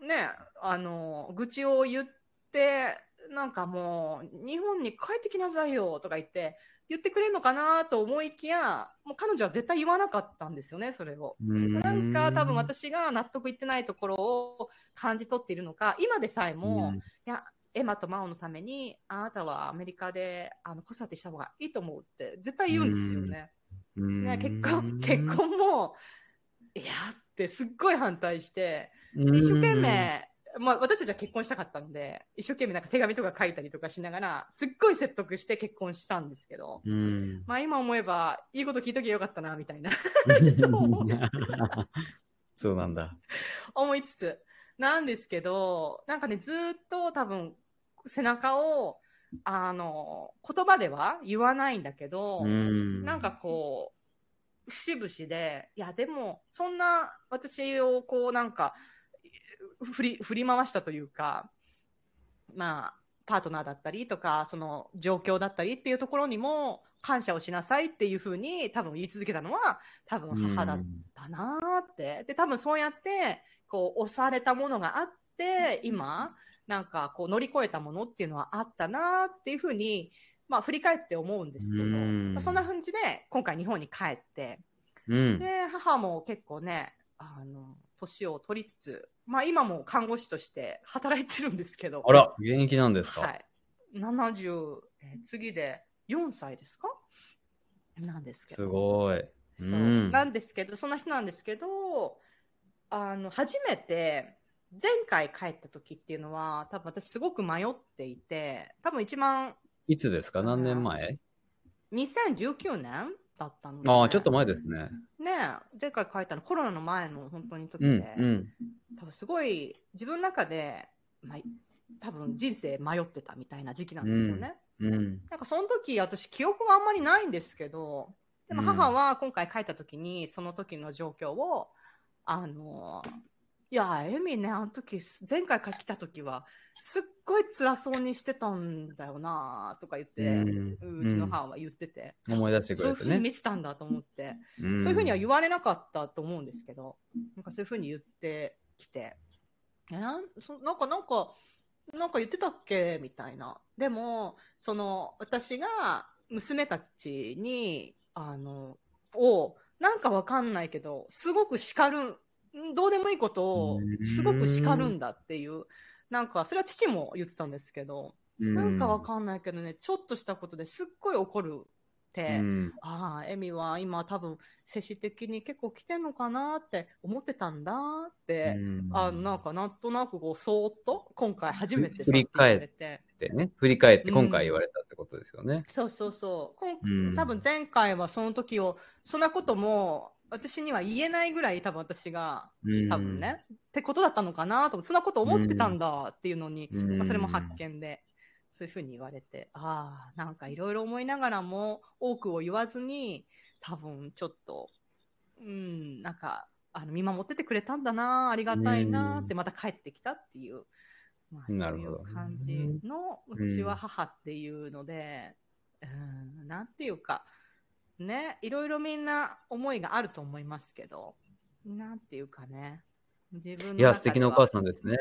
Speaker 2: う、ね、あの、愚痴を言って、なんかもう、日本に帰ってきなさいよとか言って、言ってくれるのかなと思いきや、もう彼女は絶対言わなかったんですよね、それを。
Speaker 4: うん、
Speaker 2: なんか多分私が納得いってないところを感じ取っているのか、今でさえも、いや、エマとマオのために、あなたはアメリカであの子育てした方がいいと思うって絶対言うんですよね。
Speaker 4: うん、
Speaker 2: ね結婚、結婚も、いやってすっごい反対して、
Speaker 4: うん、
Speaker 2: 一生懸命、まあ私たちは結婚したかったので、一生懸命なんか手紙とか書いたりとかしながら、すっごい説得して結婚したんですけど、
Speaker 4: うん。
Speaker 2: まあ今思えば、いいこと聞いときゃよかったな、みたいな
Speaker 4: そうなんだ。
Speaker 2: 思いつつ、なんですけど、なんかね、ずーっと多分、背中を、あの、言葉では言わないんだけど、
Speaker 4: うん。
Speaker 2: なんかこう、節々で、いや、でも、そんな私をこう、なんか、振り、振り回したというか、まあ、パートナーだったりとか、その状況だったりっていうところにも感謝をしなさいっていうふうに多分言い続けたのは多分母だったなーって。で、多分そうやって、こう、押されたものがあって、今、なんかこう乗り越えたものっていうのはあったなーっていうふうに、まあ振り返って思うんですけど、
Speaker 4: うん
Speaker 2: まあ、そんな感じで今回日本に帰って、
Speaker 4: うん。
Speaker 2: で、母も結構ね、あの、年を取りつつ、まあ今も看護師として働いてるんですけど、
Speaker 4: あら、現役なんですか？
Speaker 2: はい。70、えー次で4歳ですか？なんですけど。
Speaker 4: すごい。
Speaker 2: そう
Speaker 4: うん
Speaker 2: なんですけど、そんな人なんですけど、あの、初めて、前回帰った時っていうのは、多分私すごく迷っていて、多分一番
Speaker 4: いつですか？何年前
Speaker 2: ？2019年だったので、
Speaker 4: ああ、ちょっと前ですね。
Speaker 2: ねえ前回帰ったのコロナの前の本当に時
Speaker 4: うん
Speaker 2: で、、
Speaker 4: うん。
Speaker 2: 多分すごい自分の中で、まあ、多分人生迷ってたみたいな時期なんですよね。
Speaker 4: うん。
Speaker 2: なんかその時私記憶があんまりないんですけど、でも母は今回帰った時にその時の状況を、あの、いや、エミね、あの時、前回来た時は、すっごい辛そうにしてたんだよなとか言って、
Speaker 4: うん
Speaker 2: うちの母は言ってて、
Speaker 4: 思い出してく
Speaker 2: そういうふうに
Speaker 4: れてね。
Speaker 2: 見てたんだと思って、
Speaker 4: うん。
Speaker 2: そういうふうには言われなかったと思うんですけど、なんかそういうふうに言ってきて、えなんそなんか、なんか、なんか言ってたっけみたいな。でも、その、私が娘たちに、あの、を、なんかわかんないけど、すごく叱る、んどうでもいいことを、すごく叱るんだっていう、なんか、それは父も言ってたんですけど、なんかわかんないけどね、ちょっとしたことですっごい怒るって、
Speaker 4: うん。
Speaker 2: ああ、エミは今多分精神的に結構来てんのかなって思ってたんだって、
Speaker 4: うん。
Speaker 2: あのなんかなんとなくこうそーっと今回初めて
Speaker 4: 振り返っ
Speaker 2: て
Speaker 4: ね、振り返って今回言われたってこことですよね。
Speaker 2: そうそうそう。こん
Speaker 4: うん。
Speaker 2: 多分前回はその時を、そんなことも私には言えないぐらい多分私が
Speaker 4: うん。
Speaker 2: 多分ね、ってことだったのかなとそんなこと思ってたんだっていうのに、
Speaker 4: うん。
Speaker 2: まあそれも発見で、そういうふうに言われて、ああ、なんかいろいろ思いながらも、多くを言わずに、多分ちょっと、うん、なんか、あの見守っててくれたんだな、ありがたいなって、また帰ってきたっていう、まあ、そういう感じの、うちは母っていうので、うん、なんていうか、ね、いろいろみんな思いがあると思いますけど、なんていうかね、自分
Speaker 4: いや、素敵なお母さんですね。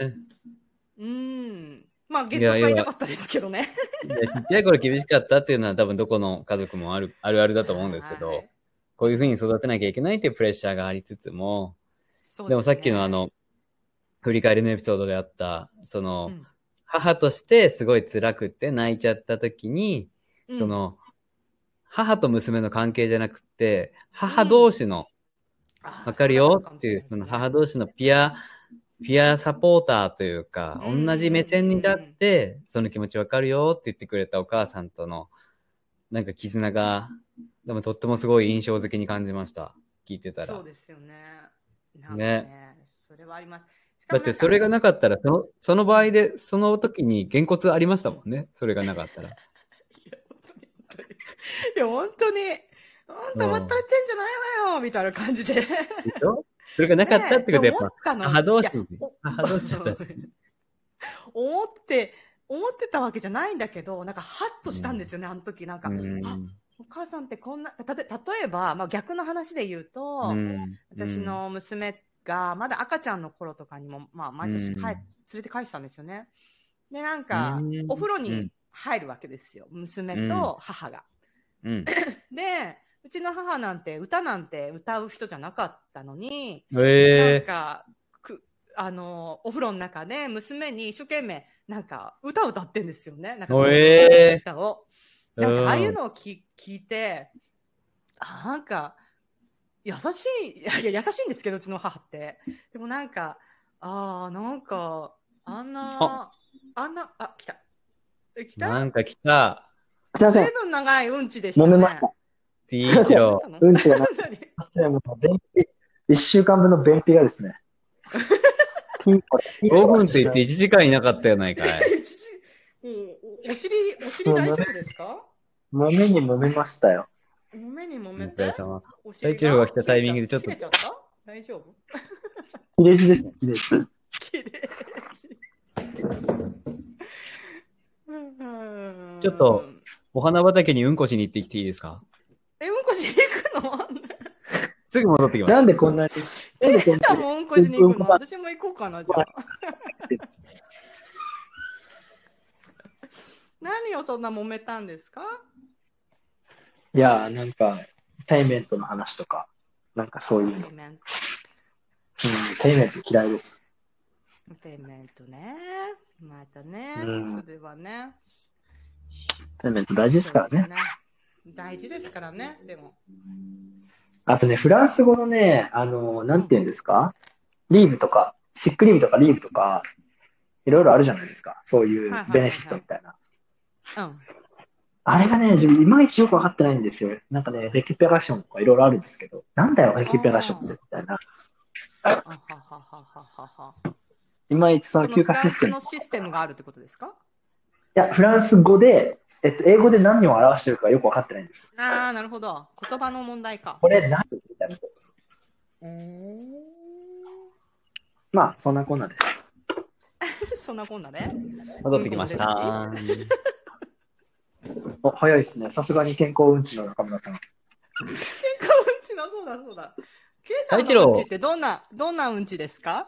Speaker 2: うん。まあ、
Speaker 4: いや
Speaker 2: 原告は痛かったですけどね。
Speaker 4: いやちっちゃい頃厳しかったっていうのは多分どこの家族もある あるあるだと思うんですけど、
Speaker 2: はい
Speaker 4: こういうふうに育てなきゃいけないっていうプレッシャーがありつつも、
Speaker 2: そう
Speaker 4: でもさっきのあ
Speaker 2: ね、
Speaker 4: の、振り返りのエピソードであった、その、
Speaker 2: うん
Speaker 4: 母としてすごい辛くって泣いちゃった時に、
Speaker 2: うん
Speaker 4: その、母と娘の関係じゃなくって、母同士の、わかるよっていう、
Speaker 2: そ
Speaker 4: の母同士のピア、ピアサポーターというか、
Speaker 2: うん
Speaker 4: 同じ目線に立って、その気持ちわかるよって言ってくれたお母さんとの、なんか絆が、でもとってもすごい印象的に感じました。聞いてたら。
Speaker 2: そうですよね。なんかね、それはあります。
Speaker 4: だ
Speaker 2: も
Speaker 4: ってそれが
Speaker 2: な
Speaker 4: なかったら、その、その場合で、その時にげんこつありましたもんね。それがなかったら。
Speaker 2: いや、本当に、本当に、本当待たれてんじゃないわよ、みたいな感じで。
Speaker 4: でしょ？それがなかったってことはやっぱ、
Speaker 2: ぱ
Speaker 4: 母同士で
Speaker 2: お
Speaker 4: 母同士だったら
Speaker 2: 思って、思ってたわけじゃないんだけど、なんか、ハッとしたんですよね、あの時。なんか、
Speaker 4: うん。
Speaker 2: あお母さんってこんな、たと例えば、まあ、逆の話で言うと、
Speaker 4: うん。
Speaker 2: 私の娘がまだ赤ちゃんの頃とかにも、まあ、毎年帰、
Speaker 4: うん。
Speaker 2: 連れて帰ってたんですよね。で、なんか、
Speaker 4: うん。
Speaker 2: お風呂に
Speaker 4: うん。
Speaker 2: 入るわけですよ。娘と母が。
Speaker 4: うん。
Speaker 2: で、うちの母なんて歌なんて歌う人じゃなかったのに、なん
Speaker 4: え
Speaker 2: か、くあの、お風呂の中で娘に一生懸命、なんか、歌を歌ってんですよね。なんか、
Speaker 4: えー
Speaker 2: 歌を。
Speaker 4: ー
Speaker 2: なんか、ああいう
Speaker 4: うん
Speaker 2: のを聞聞いて、あなんか、優しい、いや優しいんですけど、うちの母って。でもなんか、ああ、なんか、あんな、あんな、あ、来た。え、来た？
Speaker 4: なんか来た。
Speaker 5: すいません
Speaker 2: ずい。ぶん長いうんちでしたね。
Speaker 5: 揉めました。
Speaker 4: ティーチロー。
Speaker 5: うんちがな
Speaker 2: 何
Speaker 5: もう便秘、一週間分の便秘がですね。ピンポン
Speaker 4: 5分って言って1時間いなかったやないかい。
Speaker 2: おお尻、お尻大丈夫ですか？
Speaker 5: 揉めに揉めましたよ。
Speaker 2: 揉めに揉
Speaker 4: お
Speaker 2: め。お尻
Speaker 4: 大丈夫が来たタイミングでちょっと
Speaker 2: 切れちゃった？大丈夫？
Speaker 5: 切れ字ですね、切れ字。
Speaker 2: 綺麗
Speaker 4: ちょっと。お花畑にうんこしに行ってきていいですか？
Speaker 2: え、うんこしに行くの？
Speaker 4: すぐ戻ってきます。
Speaker 5: なんでこんなに、なんでこんなに
Speaker 2: さんもうんこしに行くの？
Speaker 5: うんこ
Speaker 2: 私も行こうかな、じゃあ。何をそんな揉めたんですか？
Speaker 5: いやー、なんか、対面との話とか、なんかそういうの。うん、
Speaker 2: ペイメン
Speaker 5: 対面って嫌いです。
Speaker 2: ト。ペイメントね。またね。
Speaker 5: うん
Speaker 2: それはね。
Speaker 5: 対面って大事ですからね。
Speaker 2: ね。大事ですからね、でも。
Speaker 5: あとね、フランス語のね、あの、なんて言うんですか？リーブとか、シックリーブとかリーブとか、いろいろあるじゃないですか。そういうベネフィットみたいな。
Speaker 2: うん。
Speaker 5: あれがね、自分いまいちよくわかってないんですよ。なんかね、レキュペラションとかいろいろあるんですけど、なんだよ、レキュペラションって、みたいな。いまいちその休暇システム。
Speaker 2: のシステムがあるってことですか？
Speaker 5: や、フランス語で、えっと、英語で何を表してるかよくわかってないんです。
Speaker 2: ああ、なるほど。言葉の問題か。
Speaker 5: これ何みたいな。
Speaker 2: うーん。
Speaker 5: まあ、そんなこんなで。
Speaker 2: そんなこんなで？
Speaker 4: 戻ってきました。
Speaker 5: お、早いですね。さすがに健康うんちの中村さん。
Speaker 2: 健康うんちの、そうだそうだ。ケイさんのうんちってどんな、どんなうんちですか？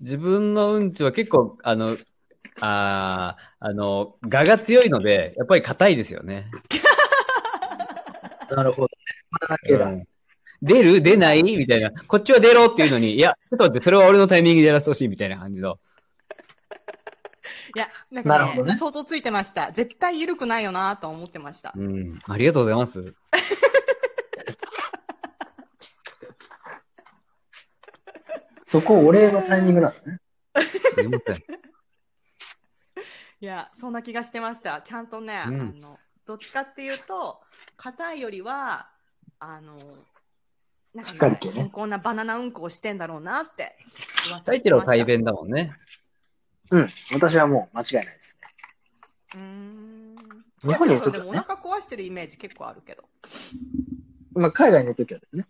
Speaker 4: 自分のうんちは結構、あの、あーあの、我が強いので、やっぱり硬いですよね。
Speaker 5: なるほどね。まだだけだ。
Speaker 4: 出る？出ない？みたいな。こっちは出ろっていうのに、いや、ちょっと待って、それは俺のタイミングでやらせてほしいみたいな感じの。
Speaker 2: いや、なんかね
Speaker 5: なるほどね
Speaker 2: 想像ついてました。絶対緩くないよなと思ってました。
Speaker 4: うん。ありがとうございます。
Speaker 5: そこお礼のタイミングなんですね。
Speaker 4: すいません。
Speaker 2: いや、そんな気がしてました。ちゃんとね、
Speaker 4: うん
Speaker 2: あの、どっちかっていうと、硬いよりは、あの、なん
Speaker 5: しっかり系ね
Speaker 2: 健康なバナナうんこをしてんだろうなって噂
Speaker 4: 大
Speaker 2: してました。
Speaker 4: 地郎大弁だもんね。
Speaker 5: うん。私はもう間違いないですね。
Speaker 2: うーん。
Speaker 5: 日本にいる
Speaker 2: で
Speaker 5: 時はね
Speaker 2: もお腹壊してるイメージ結構あるけど。
Speaker 5: まあ、海外にいる時はですね。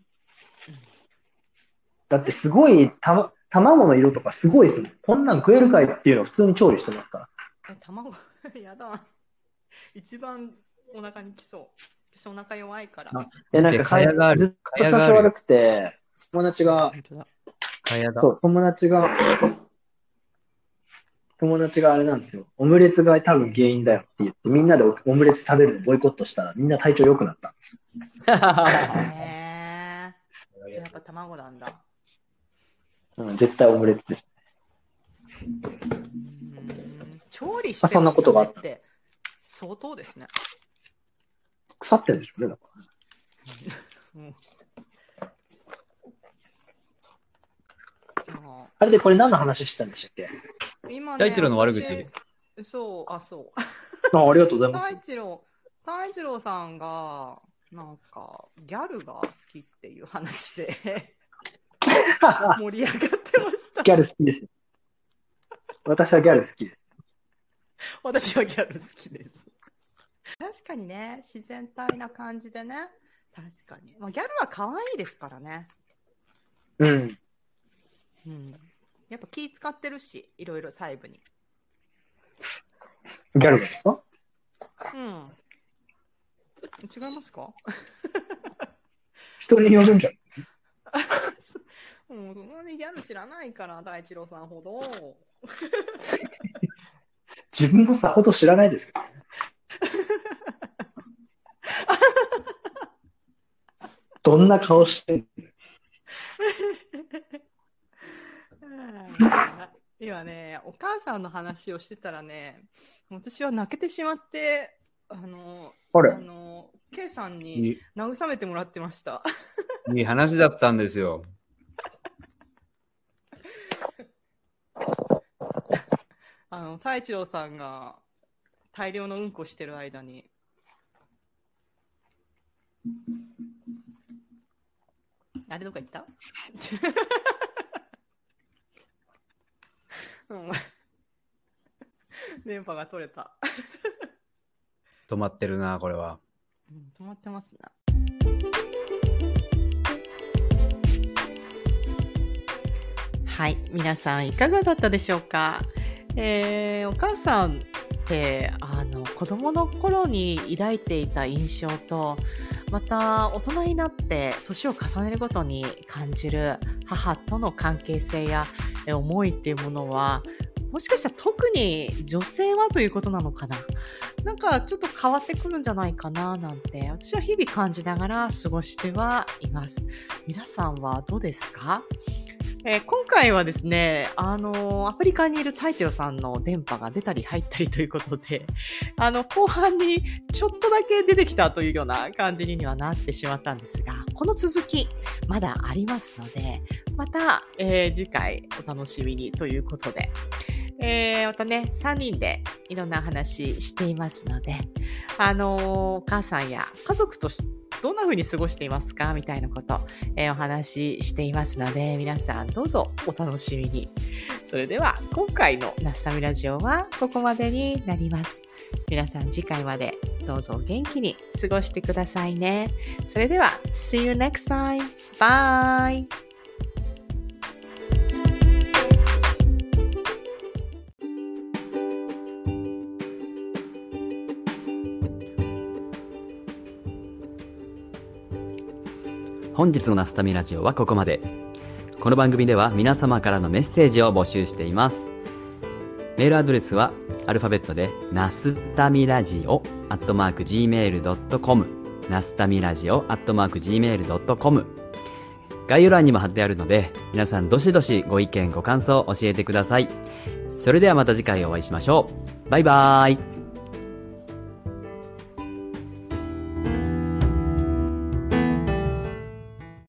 Speaker 5: だってすごい、たま、卵の色とかすごいですもん。こんなん食えるかいっていうのを普通に調理してますから。
Speaker 2: え、卵、やだ。一番お腹にきそう。私お腹弱いから。
Speaker 5: あえ、なん
Speaker 4: で
Speaker 5: か
Speaker 4: 蚊帳がある
Speaker 5: ずっと調子悪くて、友達が、
Speaker 2: 本当だ。
Speaker 4: かやだ
Speaker 5: そ。う、友達が、友達があれなんですよ。オムレツが多分原因だよって言って、みんなでオムレツ食べるのボイコットしたら、みんな体調良くなったんです
Speaker 2: へえ。じゃあやっぱ卵なんだ。
Speaker 5: よ。うん、絶対オムレツです。
Speaker 2: 調理して
Speaker 5: あそんなことがあっ
Speaker 2: て相当ですね。
Speaker 5: 腐ってるんでしょうね、だか
Speaker 2: うんあ
Speaker 5: ら。あれでこれ何の話してたんでしたっけ？
Speaker 2: ー今ね
Speaker 4: 大地郎の悪口
Speaker 2: 私そう、あ、そう。
Speaker 5: あありがとうございます
Speaker 2: 太。一郎、太一郎さんが、なんか、ギャルが好きっていう話で 盛り上がってました。
Speaker 5: ギャル好きです。私はギャル好きです。
Speaker 2: 私はギャル好きです。確かにね、自然体な感じでね。確かに。まあ、ギャルは可愛いですからね。
Speaker 5: うん。
Speaker 2: うん。やっぱ気使ってるし、いろいろ細部に。
Speaker 5: ギャルですか？
Speaker 2: うん。違いますか？
Speaker 5: 人によるんじゃん。
Speaker 2: もうそんなにギャル知らないから、大一郎さんほど。
Speaker 5: 自分もさほど知らないですけどね。どんな顔してんの？
Speaker 2: 今ね、お母さんの話をしてたらね、私は泣けてしまって、あの、
Speaker 5: あれ？
Speaker 2: あの、K さんに慰めてもらってました。
Speaker 4: いい話だったんですよ。
Speaker 2: あの、太一郎さんが大量のうんこしてる間に。あれどっか行った？うん。電波が取れた。
Speaker 4: 止まってるな、これは。
Speaker 2: うん、止まってますね。はい、皆さんいかがだったでしょうか？えーお母さんってあの子供の頃に抱いていた印象とまた大人になって年を重ねるごとに感じる母との関係性や思いっていうものはもしかしたら特に女性はということなのかな。なんかちょっと変わってくるんじゃないかななんて私は日々感じながら過ごしてはいます。皆さんはどうですか？えー今回はですね、あのアフリカにいる太一郎さんの電波が出たり入ったりということで、あの、後半にちょっとだけ出てきたというような感じにはなってしまったんですが、この続き、まだありますので、また、えー次回お楽しみにということで、えーまたね、3人でいろんな話していますので、あのーお母さんや家族としてどんな風に過ごしていますか？みたいなこと、えーお話ししていますので、皆さんどうぞお楽しみに。それでは、今回のナスタミラジオはここまでになります。皆さん次回までどうぞお元気に過ごしてくださいね。それでは、See you next time! Bye!
Speaker 6: 本日のナスタミラジオはここまで。この番組では皆様からのメッセージを募集しています。メールアドレスはアルファベットでナスタミラジオアットマーク Gmail.com ナスタミラジオアットマーク Gmail.com 概要欄にも貼ってあるので皆さんどしどしご意見ご感想を教えてください。それではまた次回お会いしましょう。バイバーイ